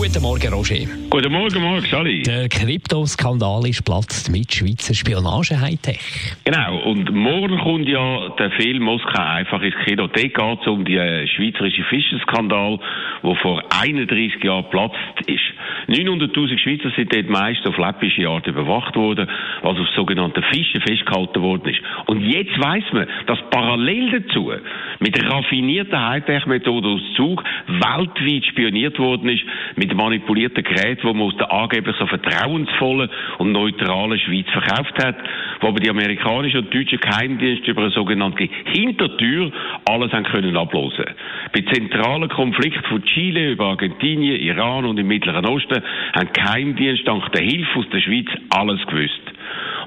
Guten Morgen, Roger. Guten Morgen, Marc, Sally. Der Kryptoskandal ist platzt mit Schweizer Spionage-Hightech. Genau, und morgen kommt ja der Film Moskau einfach ins Kino. Dort geht es um den äh, schweizerischen Fischerskandal, der vor 31 Jahren platzt ist. 900'000 Schweizer sind dort meist auf läppische Art überwacht worden, was auf sogenannten Fischen festgehalten worden ist. Und jetzt weiß man, dass parallel dazu mit raffinierten Hightech-Methoden aus Zug weltweit spioniert worden ist, mit manipulierten Geräten, die man aus der angeblich so vertrauensvollen und neutralen Schweiz verkauft hat, wo aber die amerikanischen und deutschen Geheimdienste über eine sogenannte Hintertür alles haben können ablosen. Bei zentralen Konflikten von Chile über Argentinien, Iran und im Mittleren Osten haben Geheimdienste dank der Hilfe aus der Schweiz alles gewusst.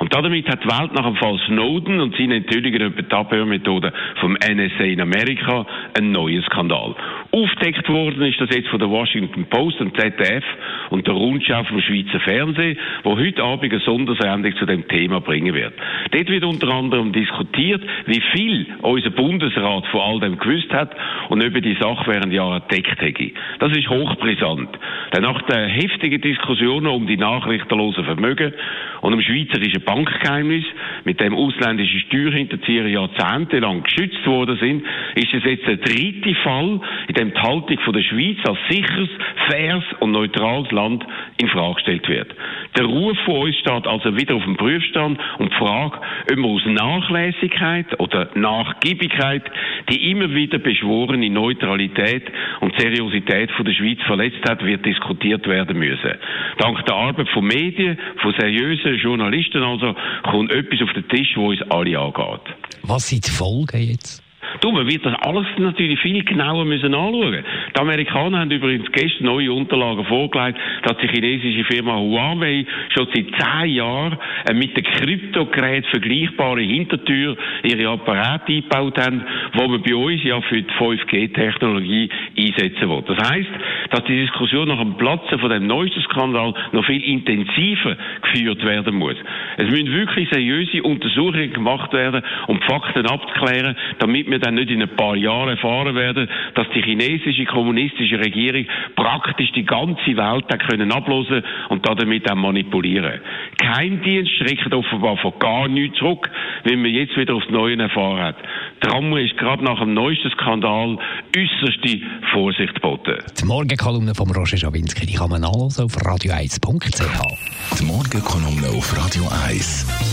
Und damit hat die Welt nach dem Fall Snowden und seinen Enthüllungen über die Abhörmethoden vom NSA in Amerika einen neuen Skandal. Aufdeckt worden ist das jetzt von der Washington Post und ZDF und der Rundschau vom Schweizer Fernsehen, wo heute Abend eine Sondersendung zu dem Thema bringen wird. Dort wird unter anderem diskutiert, wie viel unser Bundesrat von all dem gewusst hat und über die Sache während Jahren entdeckt hätte. Das ist hochbrisant. Denn nach den heftigen Diskussionen um die nachrichtenlosen Vermögen und dem schweizerischen Bankgeheimnis, mit dem ausländische Steuerhinterzieher jahrzehntelang geschützt worden sind, ist es jetzt der dritte Fall, in dem die Haltung von der Schweiz als sicheres, faires und neutrales Land in Frage gestellt wird. Der Ruf von uns steht also wieder auf dem Prüfstand und die Frage, ob man aus Nachlässigkeit oder Nachgiebigkeit die immer wieder beschworene Neutralität und Seriosität von der Schweiz verletzt hat, wird diskutiert werden müssen. Dank der Arbeit von Medien, von seriösen Journalisten also, kommt etwas auf den Tisch, wo uns alle angeht. Was sind die Folgen jetzt? Du, man wird das alles natürlich viel genauer müssen anschauen. Die Amerikaner haben übrigens gestern neue Unterlagen vorgelegt, dass die chinesische Firma Huawei schon seit zehn Jahren äh, mit dem Kryptogerät vergleichbare Hintertür ihre Apparate eingebaut haben, wo man bei uns ja für die 5G-Technologie einsetzen will. Das heißt, dass die Diskussion nach dem Platzen von dem neuesten Skandal noch viel intensiver geführt werden muss. Es müssen wirklich seriöse Untersuchungen gemacht werden, um die Fakten abzuklären, damit wir dann nicht in ein paar Jahren erfahren werden, dass die chinesische kommunistische Regierung praktisch die ganze Welt hat können ablosen und damit auch manipulieren. Geheimdienst schreckt offenbar von gar nichts zurück, wenn man jetzt wieder aufs Neue erfahren hat. Darum ist gerade nach dem neuesten Skandal äußerste Vorsicht geboten. Die Morgenkolumne von Roger Schawinski die kann man nachlesen auf radio1.ch. Die Morgenkolumne auf Radio 1.